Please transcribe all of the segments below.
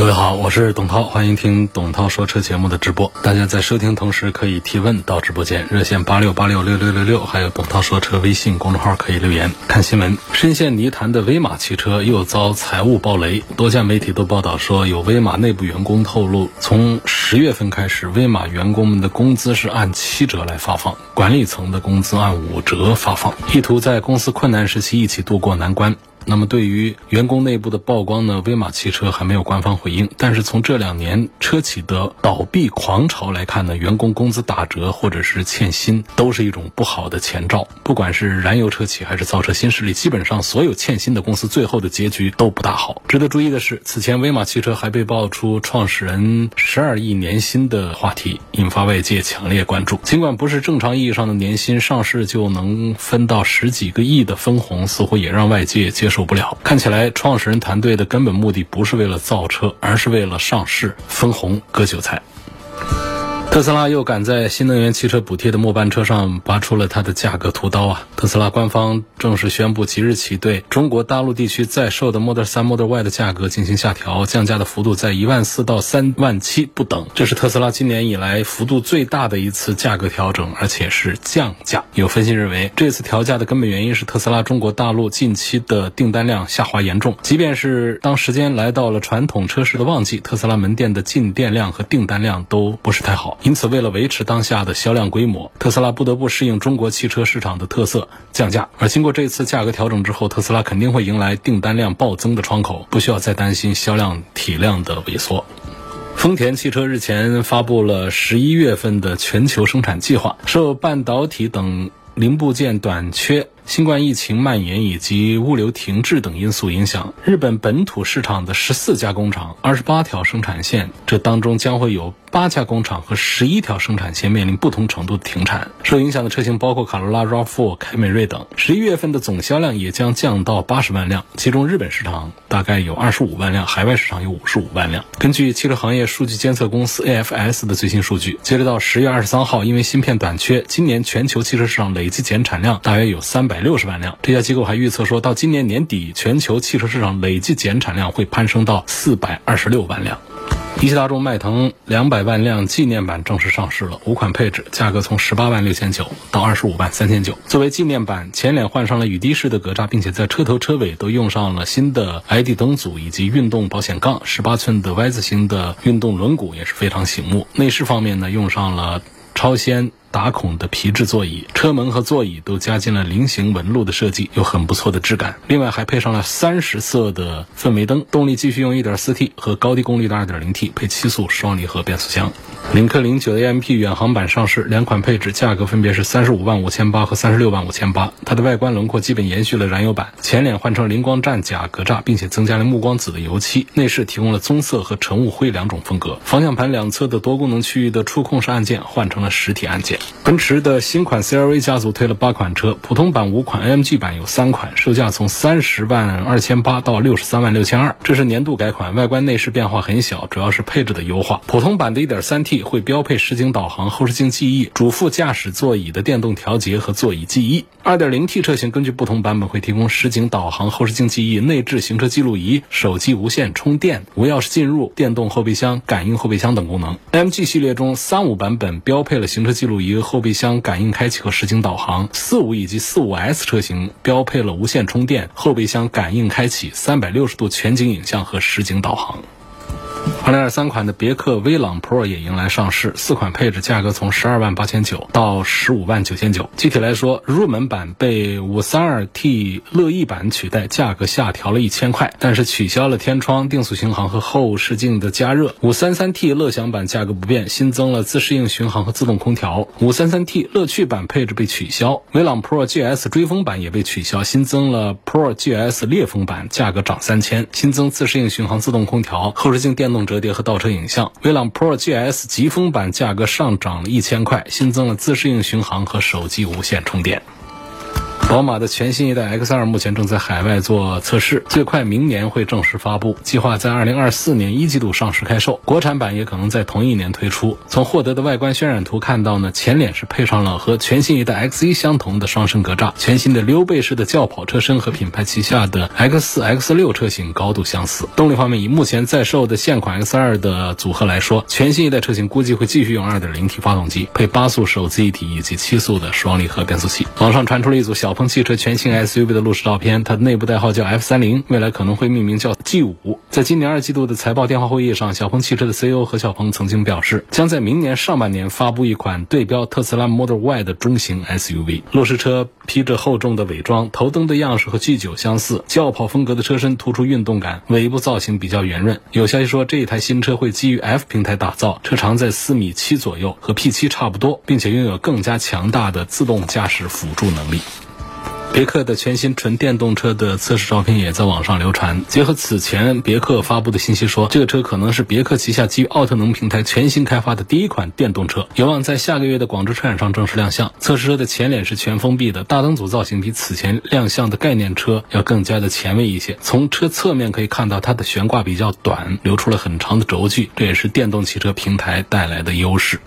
各位好，我是董涛，欢迎听董涛说车节目的直播。大家在收听同时可以提问到直播间，热线八六八六六六六六，还有董涛说车微信公众号可以留言。看新闻，深陷泥潭的威马汽车又遭财务暴雷，多家媒体都报道说，有威马内部员工透露，从十月份开始，威马员工们的工资是按七折来发放，管理层的工资按五折发放，意图在公司困难时期一起度过难关。那么，对于员工内部的曝光呢，威马汽车还没有官方回应。但是从这两年车企的倒闭狂潮来看呢，员工工资打折或者是欠薪，都是一种不好的前兆。不管是燃油车企还是造车新势力，基本上所有欠薪的公司最后的结局都不大好。值得注意的是，此前威马汽车还被爆出创始人十二亿年薪的话题，引发外界强烈关注。尽管不是正常意义上的年薪，上市就能分到十几个亿的分红，似乎也让外界接。受不了！看起来创始人团队的根本目的不是为了造车，而是为了上市分红割韭菜。特斯拉又赶在新能源汽车补贴的末班车上拔出了它的价格屠刀啊！特斯拉官方正式宣布，即日起对中国大陆地区在售的 Model 3、Model Y 的价格进行下调，降价的幅度在一万四到三万七不等。这是特斯拉今年以来幅度最大的一次价格调整，而且是降价。有分析认为，这次调价的根本原因是特斯拉中国大陆近期的订单量下滑严重。即便是当时间来到了传统车市的旺季，特斯拉门店的进店量和订单量都不是太好。因此，为了维持当下的销量规模，特斯拉不得不适应中国汽车市场的特色，降价。而经过这次价格调整之后，特斯拉肯定会迎来订单量暴增的窗口，不需要再担心销量体量的萎缩。丰田汽车日前发布了十一月份的全球生产计划，受半导体等零部件短缺。新冠疫情蔓延以及物流停滞等因素影响，日本本土市场的十四家工厂、二十八条生产线，这当中将会有八家工厂和十一条生产线面临不同程度的停产。受影响的车型包括卡罗拉、RAV4、凯美瑞等。十一月份的总销量也将降到八十万辆，其中日本市场大概有二十五万辆，海外市场有五十五万辆。根据汽车行业数据监测公司 AFS 的最新数据，截止到十月二十三号，因为芯片短缺，今年全球汽车市场累计减产量大约有三百。六十万辆，这家机构还预测说，到今年年底，全球汽车市场累计减产量会攀升到四百二十六万辆。一汽大众迈腾两百万辆纪念版正式上市了，五款配置，价格从十八万六千九到二十五万三千九。作为纪念版，前脸换上了雨滴式的格栅，并且在车头车尾都用上了新的 ID 灯组以及运动保险杠，十八寸的 Y 字形的运动轮毂也是非常醒目。内饰方面呢，用上了超纤。打孔的皮质座椅，车门和座椅都加进了菱形纹路的设计，有很不错的质感。另外还配上了三十色的氛围灯，动力继续用 1.4T 和高低功率的 2.0T，配七速双离合变速箱。领克零九 AMP 远航版上市，两款配置，价格分别是三十五万五千八和三十六万五千八。它的外观轮廓基本延续了燃油版，前脸换成灵光战甲格栅，并且增加了暮光紫的油漆。内饰提供了棕色和晨雾灰两种风格。方向盘两侧的多功能区域的触控式按键换成了实体按键。奔驰的新款 CR-V 家族推了八款车，普通版五款，AMG 版有三款，售价从三十万二千八到六十三万六千二。这是年度改款，外观内饰变化很小，主要是配置的优化。普通版的 1.3T 会标配实景导航、后视镜记忆、主副驾驶座椅的电动调节和座椅记忆。2.0T 车型根据不同版本会提供实景导航、后视镜记忆、内置行车记录仪、手机无线充电、无钥匙进入、电动后备箱、感应后备箱等功能。AMG 系列中三五版本标配了行车记录仪一个后备。箱感应开启和实景导航，四五以及四五 S 车型标配了无线充电、后备箱感应开启、三百六十度全景影像和实景导航。二零二三款的别克威朗 Pro 也迎来上市，四款配置，价格从十二万八千九到十五万九千九。具体来说，入门版被五三二 T 乐意版取代，价格下调了一千块，但是取消了天窗、定速巡航和后视镜的加热。五三三 T 乐享版价格不变，新增了自适应巡航和自动空调。五三三 T 乐趣版配置被取消，威朗 Pro GS 追风版也被取消，新增了 Pro GS 烈风版，价格涨三千，新增自适应巡航、自动空调、后视镜电。电动折叠和倒车影像。威朗 Pro GS 疾风版价格上涨了一千块，新增了自适应巡航和手机无线充电。宝马的全新一代 X2 目前正在海外做测试，最快明年会正式发布，计划在2024年一季度上市开售。国产版也可能在同一年推出。从获得的外观渲染图看到呢，前脸是配上了和全新一代 X1 相同的双声格栅，全新的溜背式的轿跑车身和品牌旗下的 X4、X6 车型高度相似。动力方面，以目前在售的现款 X2 的组合来说，全新一代车型估计会继续用 2.0T 发动机，配八速手自一体以及七速的双离合变速器。网上传出了一组小。鹏汽车全新 SUV 的路试照片，它的内部代号叫 F 三零，未来可能会命名叫 G 五。在今年二季度的财报电话会议上，小鹏汽车的 CEO 何小鹏曾经表示，将在明年上半年发布一款对标特斯拉 Model Y 的中型 SUV。路试车披着厚重的伪装，头灯的样式和 G 九相似，轿跑风格的车身突出运动感，尾部造型比较圆润。有消息说，这一台新车会基于 F 平台打造，车长在四米七左右，和 P 七差不多，并且拥有更加强大的自动驾驶辅助能力。别克的全新纯电动车的测试照片也在网上流传。结合此前别克发布的信息说，这个车可能是别克旗下基于奥特能平台全新开发的第一款电动车，有望在下个月的广州车展上正式亮相。测试车的前脸是全封闭的，大灯组造型比此前亮相的概念车要更加的前卫一些。从车侧面可以看到，它的悬挂比较短，留出了很长的轴距，这也是电动汽车平台带来的优势。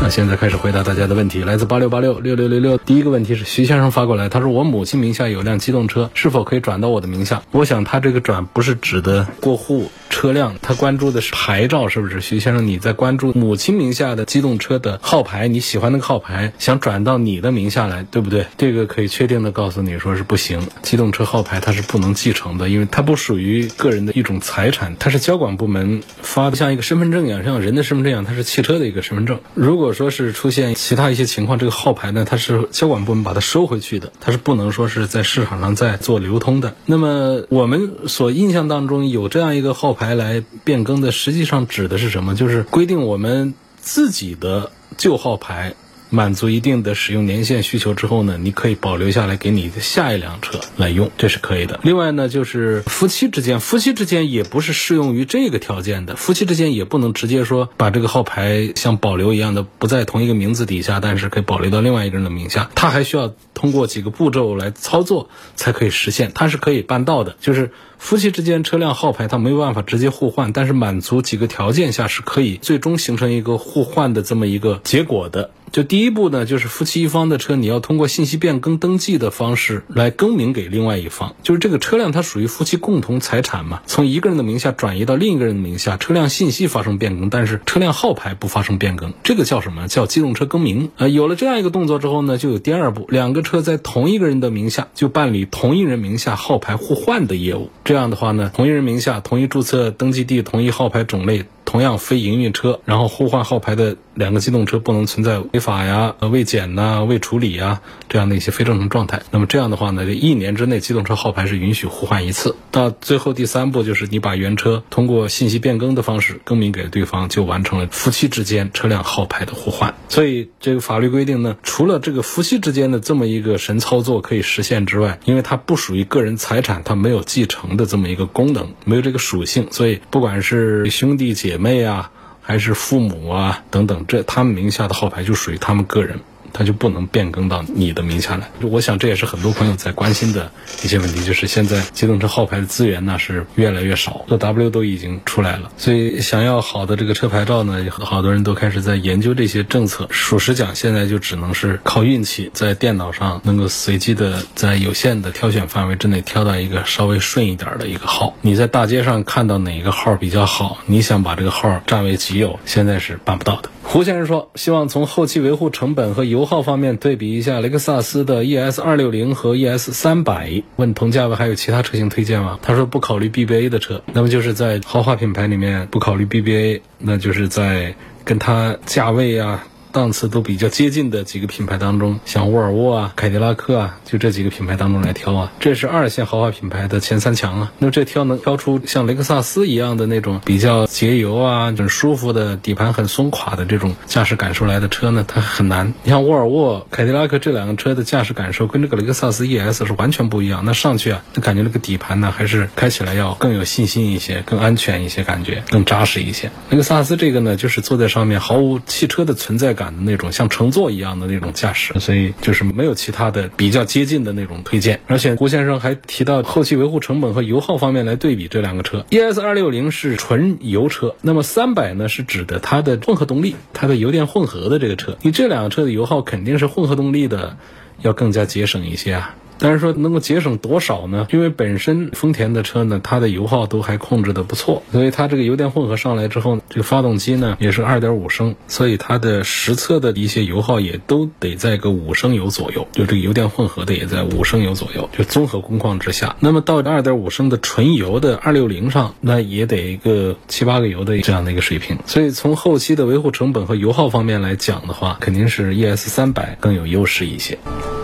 那现在开始回答大家的问题，来自八六八六六六六六。第一个问题是徐先生发过来，他说我母亲名下有辆机动车，是否可以转到我的名下？我想他这个转不是指的过户。车辆，他关注的是牌照，是不是？徐先生，你在关注母亲名下的机动车的号牌，你喜欢那个号牌，想转到你的名下来，对不对？这个可以确定的告诉你说是不行，机动车号牌它是不能继承的，因为它不属于个人的一种财产，它是交管部门发的，像一个身份证一样，像人的身份证一样，它是汽车的一个身份证。如果说是出现其他一些情况，这个号牌呢，它是交管部门把它收回去的，它是不能说是在市场上再做流通的。那么我们所印象当中有这样一个号牌。来变更的，实际上指的是什么？就是规定我们自己的旧号牌。满足一定的使用年限需求之后呢，你可以保留下来给你的下一辆车来用，这是可以的。另外呢，就是夫妻之间，夫妻之间也不是适用于这个条件的，夫妻之间也不能直接说把这个号牌像保留一样的不在同一个名字底下，但是可以保留到另外一个人的名下，他还需要通过几个步骤来操作才可以实现，它是可以办到的。就是夫妻之间车辆号牌它没有办法直接互换，但是满足几个条件下是可以最终形成一个互换的这么一个结果的。就第一步呢，就是夫妻一方的车，你要通过信息变更登记的方式来更名给另外一方。就是这个车辆它属于夫妻共同财产嘛，从一个人的名下转移到另一个人的名下，车辆信息发生变更，但是车辆号牌不发生变更，这个叫什么？叫机动车更名。呃，有了这样一个动作之后呢，就有第二步，两个车在同一个人的名下就办理同一人名下号牌互换的业务。这样的话呢，同一人名下、同一注册登记地、同一号牌种类。同样非营运车，然后互换号牌的两个机动车不能存在违法呀、未检呐、未处理呀这样的一些非正常状态。那么这样的话呢，这一年之内机动车号牌是允许互换一次。到最后第三步就是你把原车通过信息变更的方式更名给对方，就完成了夫妻之间车辆号牌的互换。所以这个法律规定呢，除了这个夫妻之间的这么一个神操作可以实现之外，因为它不属于个人财产，它没有继承的这么一个功能，没有这个属性，所以不管是兄弟姐妹。妹啊，还是父母啊，等等，这他们名下的号牌就属于他们个人。它就不能变更到你的名下来。我想这也是很多朋友在关心的一些问题，就是现在机动车号牌的资源呢是越来越少，这 W 都已经出来了，所以想要好的这个车牌照呢，好多人都开始在研究这些政策。属实讲，现在就只能是靠运气，在电脑上能够随机的在有限的挑选范围之内挑到一个稍微顺一点的一个号。你在大街上看到哪个号比较好，你想把这个号占为己有，现在是办不到的。胡先生说：“希望从后期维护成本和油油耗方面对比一下雷克萨斯的 ES 二六零和 ES 三百。问同价位还有其他车型推荐吗？”他说：“不考虑 BBA 的车，那么就是在豪华品牌里面不考虑 BBA，那就是在跟它价位啊。”档次都比较接近的几个品牌当中，像沃尔沃啊、凯迪拉克啊，就这几个品牌当中来挑啊，这是二线豪华品牌的前三强啊。那这挑能挑出像雷克萨斯一样的那种比较节油啊、很舒服的底盘很松垮的这种驾驶感受来的车呢，它很难。你像沃尔沃、凯迪拉克这两个车的驾驶感受跟这个雷克萨斯 ES 是完全不一样。那上去啊，就感觉那个底盘呢，还是开起来要更有信心一些，更安全一些，感觉更扎实一些。雷克萨斯这个呢，就是坐在上面毫无汽车的存在感的那种，像乘坐一样的那种驾驶，所以就是没有其他的比较接近的那种推荐。而且郭先生还提到后期维护成本和油耗方面来对比这两个车。ES 二六零是纯油车，那么三百呢是指的它的混合动力，它的油电混合的这个车。你这两个车的油耗肯定是混合动力的要更加节省一些啊。但是说能够节省多少呢？因为本身丰田的车呢，它的油耗都还控制的不错，所以它这个油电混合上来之后，这个发动机呢也是二点五升，所以它的实测的一些油耗也都得在个五升油左右，就这个油电混合的也在五升油左右，就综合工况之下，那么到二点五升的纯油的二六零上，那也得一个七八个油的这样的一个水平，所以从后期的维护成本和油耗方面来讲的话，肯定是 ES 三百更有优势一些。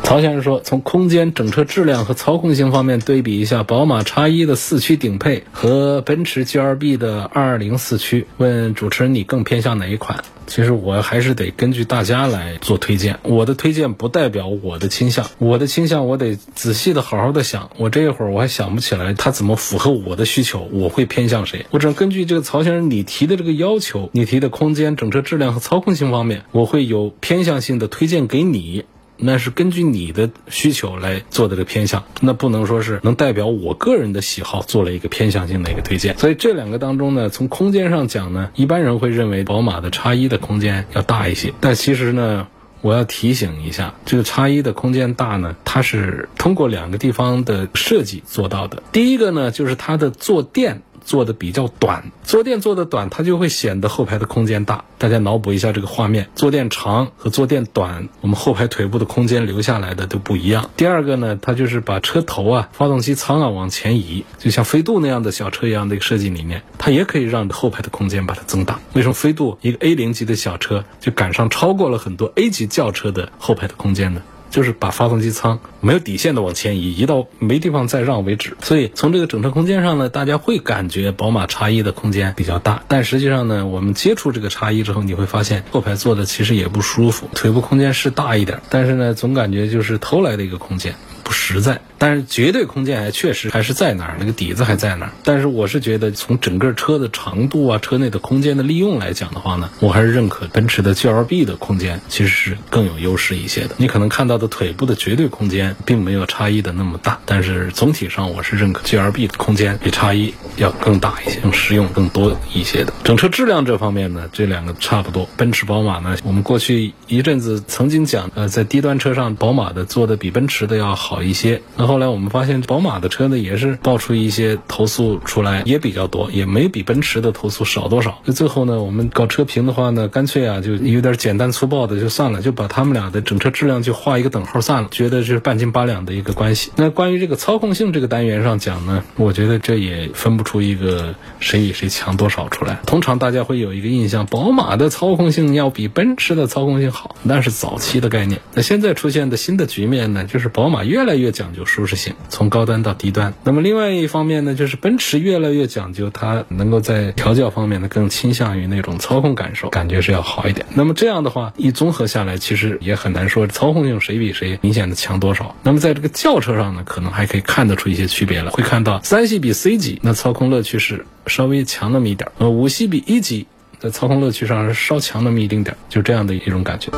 曹先生说，从空间、整车质量和操控性方面对比一下宝马 X1 的四驱顶配和奔驰 GLB 的220四驱，问主持人你更偏向哪一款？其实我还是得根据大家来做推荐，我的推荐不代表我的倾向，我的倾向我得仔细的好好的想，我这一会儿我还想不起来它怎么符合我的需求，我会偏向谁？我只能根据这个曹先生你提的这个要求，你提的空间、整车质量和操控性方面，我会有偏向性的推荐给你。那是根据你的需求来做的这个偏向，那不能说是能代表我个人的喜好做了一个偏向性的一个推荐。所以这两个当中呢，从空间上讲呢，一般人会认为宝马的叉一的空间要大一些。但其实呢，我要提醒一下，这个叉一的空间大呢，它是通过两个地方的设计做到的。第一个呢，就是它的坐垫。做的比较短，坐垫做的短，它就会显得后排的空间大。大家脑补一下这个画面，坐垫长和坐垫短，我们后排腿部的空间留下来的都不一样。第二个呢，它就是把车头啊、发动机舱啊往前移，就像飞度那样的小车一样的一个设计理念，它也可以让后排的空间把它增大。为什么飞度一个 A 零级的小车就赶上超过了很多 A 级轿车的后排的空间呢？就是把发动机舱没有底线的往前移，移到没地方再让为止。所以从这个整车空间上呢，大家会感觉宝马叉一的空间比较大。但实际上呢，我们接触这个叉一之后，你会发现后排坐的其实也不舒服，腿部空间是大一点，但是呢，总感觉就是偷来的一个空间。不实在，但是绝对空间还确实还是在那儿，那个底子还在那儿。但是我是觉得，从整个车的长度啊，车内的空间的利用来讲的话呢，我还是认可奔驰的 GLB 的空间其实是更有优势一些的。你可能看到的腿部的绝对空间并没有叉一的那么大，但是总体上我是认可 GLB 的空间比叉一要更大一些，更实用更多一些的。整车质量这方面呢，这两个差不多。奔驰、宝马呢，我们过去一阵子曾经讲，呃，在低端车上，宝马的做的比奔驰的要好。一些，那后来我们发现，宝马的车呢也是爆出一些投诉出来，也比较多，也没比奔驰的投诉少多少。那最后呢，我们搞车评的话呢，干脆啊就有点简单粗暴的就算了，就把他们俩的整车质量就画一个等号算了，觉得是半斤八两的一个关系。那关于这个操控性这个单元上讲呢，我觉得这也分不出一个谁比谁强多少出来。通常大家会有一个印象，宝马的操控性要比奔驰的操控性好，那是早期的概念。那现在出现的新的局面呢，就是宝马越来越来越讲究舒适性，从高端到低端。那么另外一方面呢，就是奔驰越来越讲究，它能够在调教方面呢更倾向于那种操控感受，感觉是要好一点。那么这样的话，一综合下来，其实也很难说操控性谁比谁明显的强多少。那么在这个轿车上呢，可能还可以看得出一些区别了，会看到三系比 C 级，那操控乐趣是稍微强那么一点；呃，五系比一级，在操控乐趣上是稍强那么一丁点，就这样的一种感觉。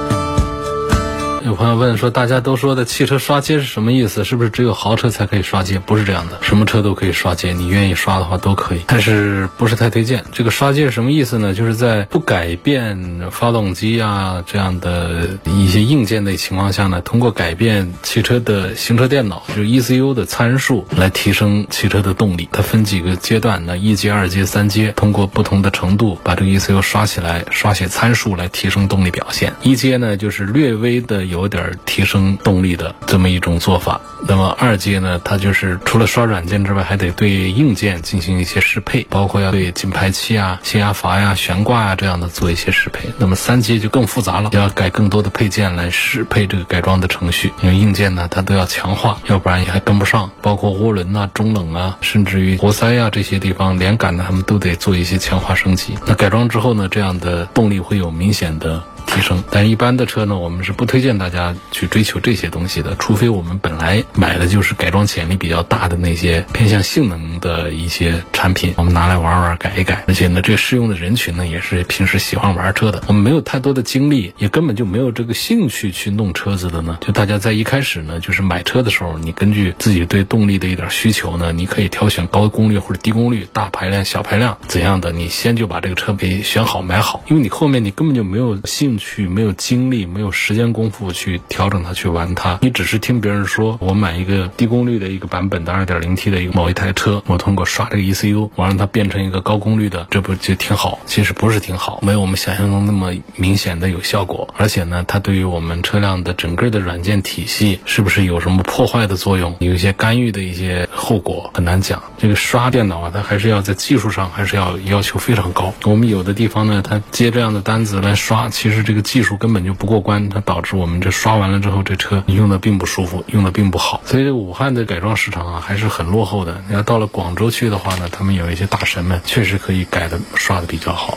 有朋友问说，大家都说的汽车刷街是什么意思？是不是只有豪车才可以刷街？不是这样的，什么车都可以刷街，你愿意刷的话都可以，但是不是太推荐。这个刷街是什么意思呢？就是在不改变发动机啊这样的一些硬件的情况下呢，通过改变汽车的行车电脑，就是 ECU 的参数来提升汽车的动力。它分几个阶段，呢一阶、二阶、三阶，通过不同的程度把这个 ECU 刷起来，刷写参数来提升动力表现。一阶呢，就是略微的。有点提升动力的这么一种做法。那么二阶呢，它就是除了刷软件之外，还得对硬件进行一些适配，包括要对进排气啊、泄压阀呀、悬挂啊这样的做一些适配。那么三阶就更复杂了，要改更多的配件来适配这个改装的程序，因为硬件呢它都要强化，要不然也还跟不上。包括涡轮啊、中冷啊，甚至于活塞啊这些地方连杆呢，他们都得做一些强化升级。那改装之后呢，这样的动力会有明显的。提升，但一般的车呢，我们是不推荐大家去追求这些东西的，除非我们本来买的就是改装潜力比较大的那些偏向性能的一些产品，我们拿来玩玩改一改。而且呢，这适用的人群呢，也是平时喜欢玩车的。我们没有太多的精力，也根本就没有这个兴趣去弄车子的呢。就大家在一开始呢，就是买车的时候，你根据自己对动力的一点需求呢，你可以挑选高功率或者低功率、大排量、小排量怎样的，你先就把这个车给选好买好，因为你后面你根本就没有兴趣。去没有精力，没有时间功夫去调整它，去玩它。你只是听别人说，我买一个低功率的一个版本的二点零 T 的一个某一台车，我通过刷这个 ECU，我让它变成一个高功率的，这不就挺好？其实不是挺好，没有我们想象中那么明显的有效果。而且呢，它对于我们车辆的整个的软件体系是不是有什么破坏的作用，有一些干预的一些后果很难讲。这个刷电脑啊，它还是要在技术上还是要要求非常高。我们有的地方呢，它接这样的单子来刷，其实这。这个技术根本就不过关，它导致我们这刷完了之后，这车你用的并不舒服，用的并不好。所以武汉的改装市场啊，还是很落后的。你要到了广州去的话呢，他们有一些大神们确实可以改的刷的比较好。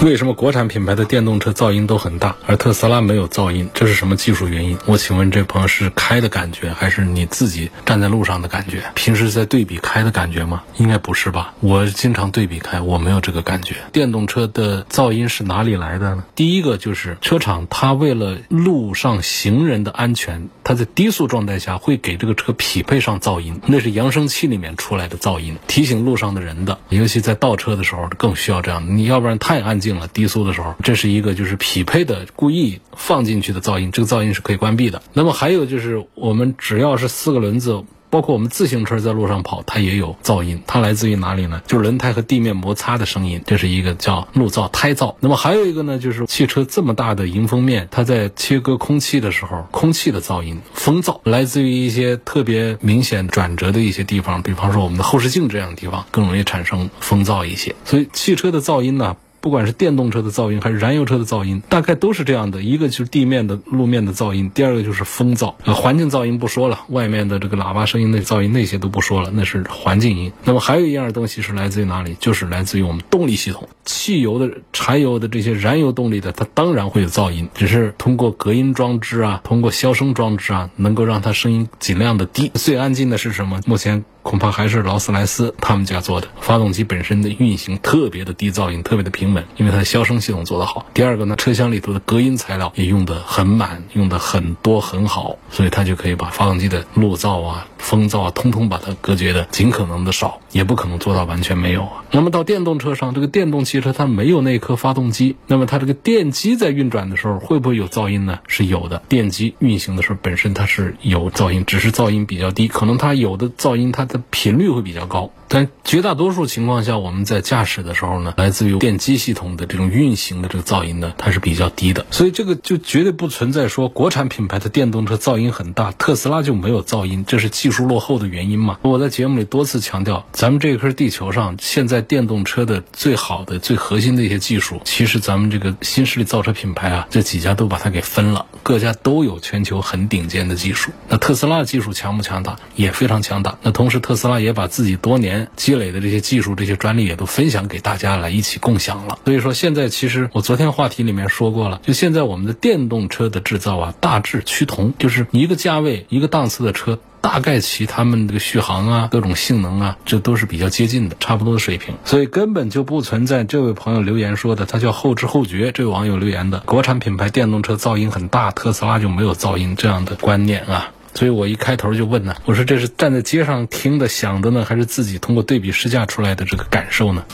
为什么国产品牌的电动车噪音都很大，而特斯拉没有噪音？这是什么技术原因？我请问这朋友是开的感觉，还是你自己站在路上的感觉？平时在对比开的感觉吗？应该不是吧？我经常对比开，我没有这个感觉。电动车的噪音是哪里来的呢？第一个就是车厂，它为了路上行人的安全，它在低速状态下会给这个车匹配上噪音，那是扬声器里面出来的噪音，提醒路上的人的。尤其在倒车的时候更需要这样，你要不然太安静。了低速的时候，这是一个就是匹配的故意放进去的噪音，这个噪音是可以关闭的。那么还有就是我们只要是四个轮子。包括我们自行车在路上跑，它也有噪音，它来自于哪里呢？就是轮胎和地面摩擦的声音，这是一个叫路噪、胎噪。那么还有一个呢，就是汽车这么大的迎风面，它在切割空气的时候，空气的噪音、风噪，来自于一些特别明显转折的一些地方，比方说我们的后视镜这样的地方，更容易产生风噪一些。所以汽车的噪音呢？不管是电动车的噪音还是燃油车的噪音，大概都是这样的。一个就是地面的路面的噪音，第二个就是风噪。呃，环境噪音不说了，外面的这个喇叭声音的噪音那些都不说了，那是环境音。那么还有一样东西是来自于哪里？就是来自于我们动力系统。汽油的、柴油的这些燃油动力的，它当然会有噪音，只是通过隔音装置啊，通过消声装置啊，能够让它声音尽量的低。最安静的是什么？目前。恐怕还是劳斯莱斯他们家做的，发动机本身的运行特别的低噪音，特别的平稳，因为它的消声系统做得好。第二个呢，车厢里头的隔音材料也用的很满，用的很多很好，所以它就可以把发动机的路噪啊、风噪啊，通通把它隔绝的尽可能的少，也不可能做到完全没有啊。那么到电动车上，这个电动汽车它没有那颗发动机，那么它这个电机在运转的时候会不会有噪音呢？是有的，电机运行的时候本身它是有噪音，只是噪音比较低，可能它有的噪音它。的频率会比较高。但绝大多数情况下，我们在驾驶的时候呢，来自于电机系统的这种运行的这个噪音呢，它是比较低的。所以这个就绝对不存在说国产品牌的电动车噪音很大，特斯拉就没有噪音，这是技术落后的原因嘛？我在节目里多次强调，咱们这颗地球上现在电动车的最好的、最核心的一些技术，其实咱们这个新势力造车品牌啊，这几家都把它给分了，各家都有全球很顶尖的技术。那特斯拉的技术强不强大？也非常强大。那同时，特斯拉也把自己多年积累的这些技术、这些专利也都分享给大家来一起共享了。所以说，现在其实我昨天话题里面说过了，就现在我们的电动车的制造啊，大致趋同，就是一个价位、一个档次的车，大概其他们这个续航啊、各种性能啊，这都是比较接近的，差不多的水平。所以根本就不存在这位朋友留言说的，他叫后知后觉。这位网友留言的，国产品牌电动车噪音很大，特斯拉就没有噪音这样的观念啊。所以我一开头就问呢，我说这是站在街上听的想的呢，还是自己通过对比试驾出来的这个感受呢？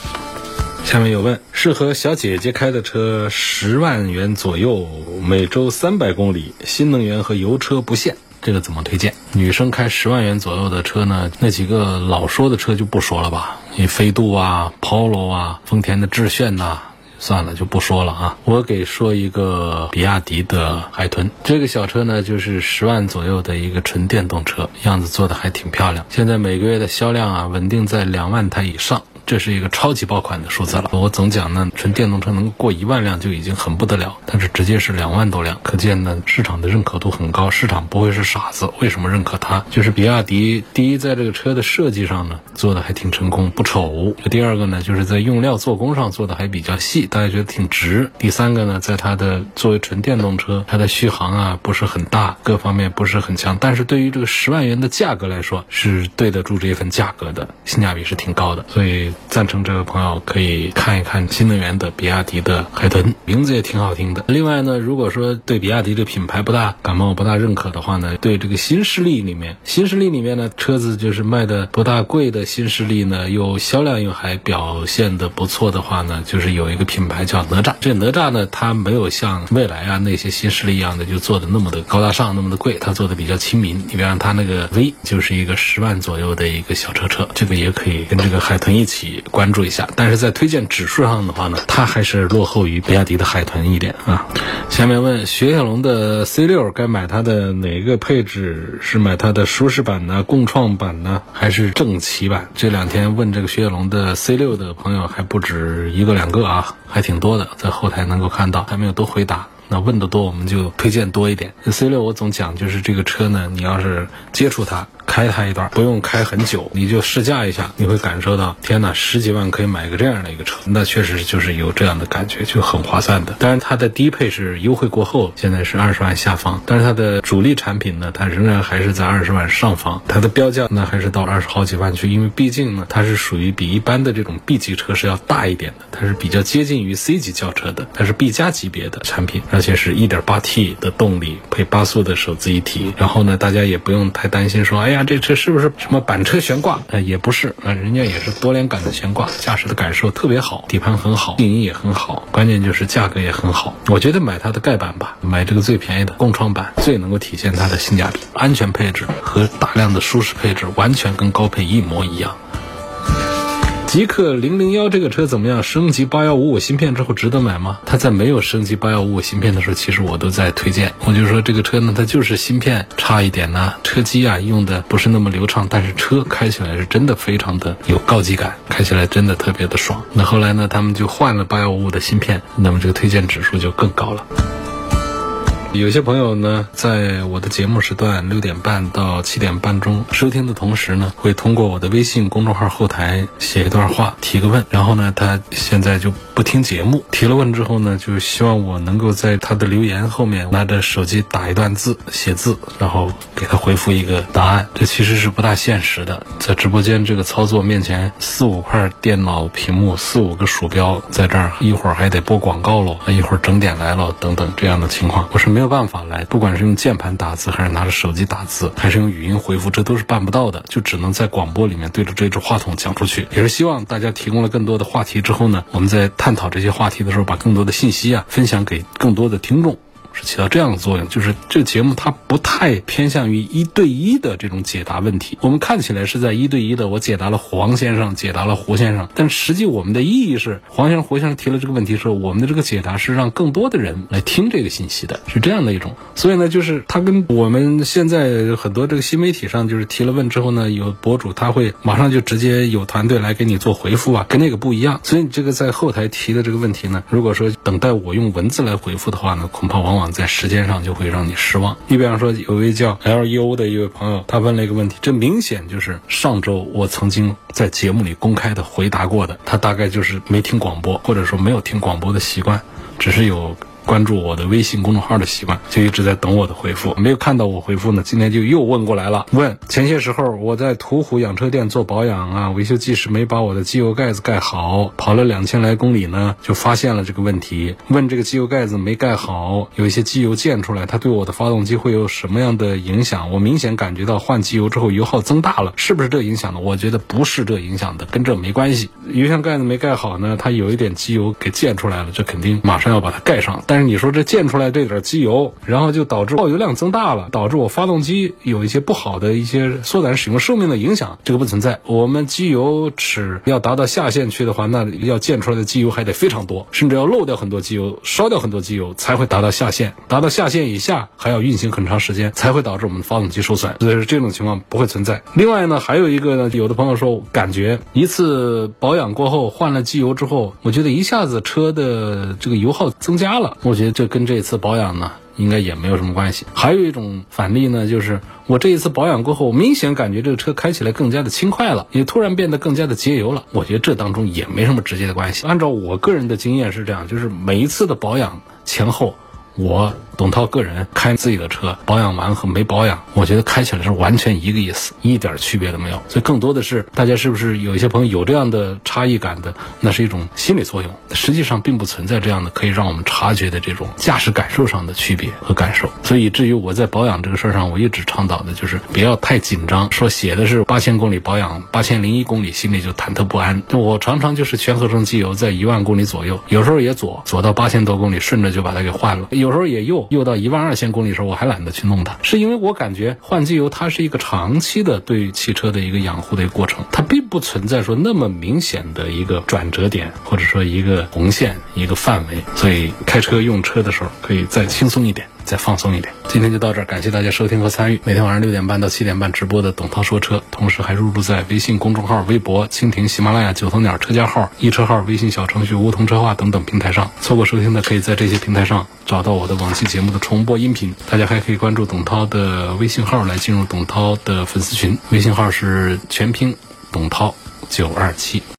下面有问，适合小姐姐开的车，十万元左右，每周三百公里，新能源和油车不限，这个怎么推荐？女生开十万元左右的车呢？那几个老说的车就不说了吧，你飞度啊、Polo 啊、丰田的致炫呐。算了，就不说了啊。我给说一个比亚迪的海豚，这个小车呢，就是十万左右的一个纯电动车，样子做的还挺漂亮。现在每个月的销量啊，稳定在两万台以上。这是一个超级爆款的数字了。我总讲呢，纯电动车能过一万辆就已经很不得了，但是直接是两万多辆，可见呢市场的认可度很高，市场不会是傻子。为什么认可它？就是比亚迪第一，在这个车的设计上呢做的还挺成功，不丑；第二个呢，就是在用料做工上做的还比较细，大家觉得挺值；第三个呢，在它的作为纯电动车，它的续航啊不是很大，各方面不是很强，但是对于这个十万元的价格来说，是对得住这份价格的，性价比是挺高的，所以。赞成这位朋友可以看一看新能源的比亚迪的海豚，名字也挺好听的。另外呢，如果说对比亚迪这品牌不大感冒、不大认可的话呢，对这个新势力里面，新势力里面呢车子就是卖的不大贵的新势力呢，又销量又还表现的不错的话呢，就是有一个品牌叫哪吒。这哪吒呢，它没有像蔚来啊那些新势力一样的就做的那么的高大上、那么的贵，它做的比较亲民。你比方它那个 V 就是一个十万左右的一个小车车，这个也可以跟这个海豚一起。关注一下，但是在推荐指数上的话呢，它还是落后于比亚迪的海豚一点啊。下面问雪铁龙的 C 六该买它的哪个配置？是买它的舒适版呢、共创版呢，还是正骑版？这两天问这个雪铁龙的 C 六的朋友还不止一个两个啊，还挺多的，在后台能够看到，还没有都回答。那问的多，我们就推荐多一点。C 六我总讲就是这个车呢，你要是接触它。开它一段不用开很久，你就试驾一下，你会感受到天哪，十几万可以买个这样的一个车，那确实就是有这样的感觉，就很划算的。当然，它的低配是优惠过后，现在是二十万下方，但是它的主力产品呢，它仍然还是在二十万上方，它的标价呢还是到二十好几万去，因为毕竟呢，它是属于比一般的这种 B 级车是要大一点的，它是比较接近于 C 级轿车的，它是 B 加级别的产品，而且是一点八 T 的动力配八速的手自一体，然后呢，大家也不用太担心说，哎呀，这车是不是？什么板车悬挂？呃，也不是，呃，人家也是多连杆的悬挂，驾驶的感受特别好，底盘很好，静音也很好，关键就是价格也很好。我觉得买它的盖板吧，买这个最便宜的共创版，最能够体现它的性价比，安全配置和大量的舒适配置，完全跟高配一模一样。极氪零零幺这个车怎么样？升级八幺五五芯片之后值得买吗？它在没有升级八幺五五芯片的时候，其实我都在推荐。我就说这个车呢，它就是芯片差一点呢，车机啊用的不是那么流畅，但是车开起来是真的非常的有高级感，开起来真的特别的爽。那后来呢，他们就换了八幺五五的芯片，那么这个推荐指数就更高了。有些朋友呢，在我的节目时段六点半到七点半中收听的同时呢，会通过我的微信公众号后台写一段话，提个问。然后呢，他现在就不听节目，提了问之后呢，就希望我能够在他的留言后面拿着手机打一段字，写字，然后给他回复一个答案。这其实是不大现实的，在直播间这个操作面前，四五块电脑屏幕，四五个鼠标在这儿，一会儿还得播广告喽，一会儿整点来了，等等这样的情况，我是没有。办法来，不管是用键盘打字，还是拿着手机打字，还是用语音回复，这都是办不到的，就只能在广播里面对着这只话筒讲出去。也是希望大家提供了更多的话题之后呢，我们在探讨这些话题的时候，把更多的信息啊分享给更多的听众。是起到这样的作用，就是这个节目它不太偏向于一对一的这种解答问题。我们看起来是在一对一的，我解答了黄先生，解答了胡先生，但实际我们的意义是，黄先生、胡先生提了这个问题的时候，我们的这个解答是让更多的人来听这个信息的，是这样的一种。所以呢，就是他跟我们现在很多这个新媒体上，就是提了问之后呢，有博主他会马上就直接有团队来给你做回复啊，跟那个不一样。所以你这个在后台提的这个问题呢，如果说等待我用文字来回复的话呢，恐怕往往。在时间上就会让你失望。你比方说，有位叫 L E O 的一位朋友，他问了一个问题，这明显就是上周我曾经在节目里公开的回答过的。他大概就是没听广播，或者说没有听广播的习惯，只是有。关注我的微信公众号的习惯，就一直在等我的回复。没有看到我回复呢，今天就又问过来了。问前些时候我在途虎养车店做保养啊，维修技师没把我的机油盖子盖好，跑了两千来公里呢，就发现了这个问题。问这个机油盖子没盖好，有一些机油溅出来，它对我的发动机会有什么样的影响？我明显感觉到换机油之后油耗增大了，是不是这影响的？我觉得不是这影响的，跟这没关系。油箱盖子没盖好呢，它有一点机油给溅出来了，这肯定马上要把它盖上。但但是你说这溅出来这点机油，然后就导致耗油量增大了，导致我发动机有一些不好的一些缩短使用寿命的影响，这个不存在。我们机油尺要达到下限去的话，那要溅出来的机油还得非常多，甚至要漏掉很多机油，烧掉很多机油才会达到下限。达到下限以下，还要运行很长时间，才会导致我们的发动机受损。所以说这种情况不会存在。另外呢，还有一个呢，有的朋友说感觉一次保养过后换了机油之后，我觉得一下子车的这个油耗增加了。我觉得这跟这次保养呢。应该也没有什么关系。还有一种反例呢，就是我这一次保养过后，明显感觉这个车开起来更加的轻快了，也突然变得更加的节油了。我觉得这当中也没什么直接的关系。按照我个人的经验是这样，就是每一次的保养前后，我。董涛个人开自己的车，保养完和没保养，我觉得开起来是完全一个意思，一点区别都没有。所以更多的是大家是不是有一些朋友有这样的差异感的，那是一种心理作用，实际上并不存在这样的可以让我们察觉的这种驾驶感受上的区别和感受。所以至于我在保养这个事儿上，我一直倡导的就是不要太紧张，说写的是八千公里保养，八千零一公里心里就忐忑不安。我常常就是全合成机油在一万公里左右，有时候也左左到八千多公里，顺着就把它给换了，有有时候也右。又到一万二千公里的时候，我还懒得去弄它，是因为我感觉换机油它是一个长期的对汽车的一个养护的一个过程，它并不存在说那么明显的一个转折点，或者说一个红线一个范围，所以开车用车的时候可以再轻松一点。再放松一点，今天就到这儿，感谢大家收听和参与。每天晚上六点半到七点半直播的董涛说车，同时还入驻在微信公众号、微博、蜻蜓、喜马拉雅、九头鸟车架号、易车号、微信小程序梧桐车话等等平台上。错过收听的，可以在这些平台上找到我的往期节目的重播音频。大家还可以关注董涛的微信号来进入董涛的粉丝群，微信号是全拼董涛九二七。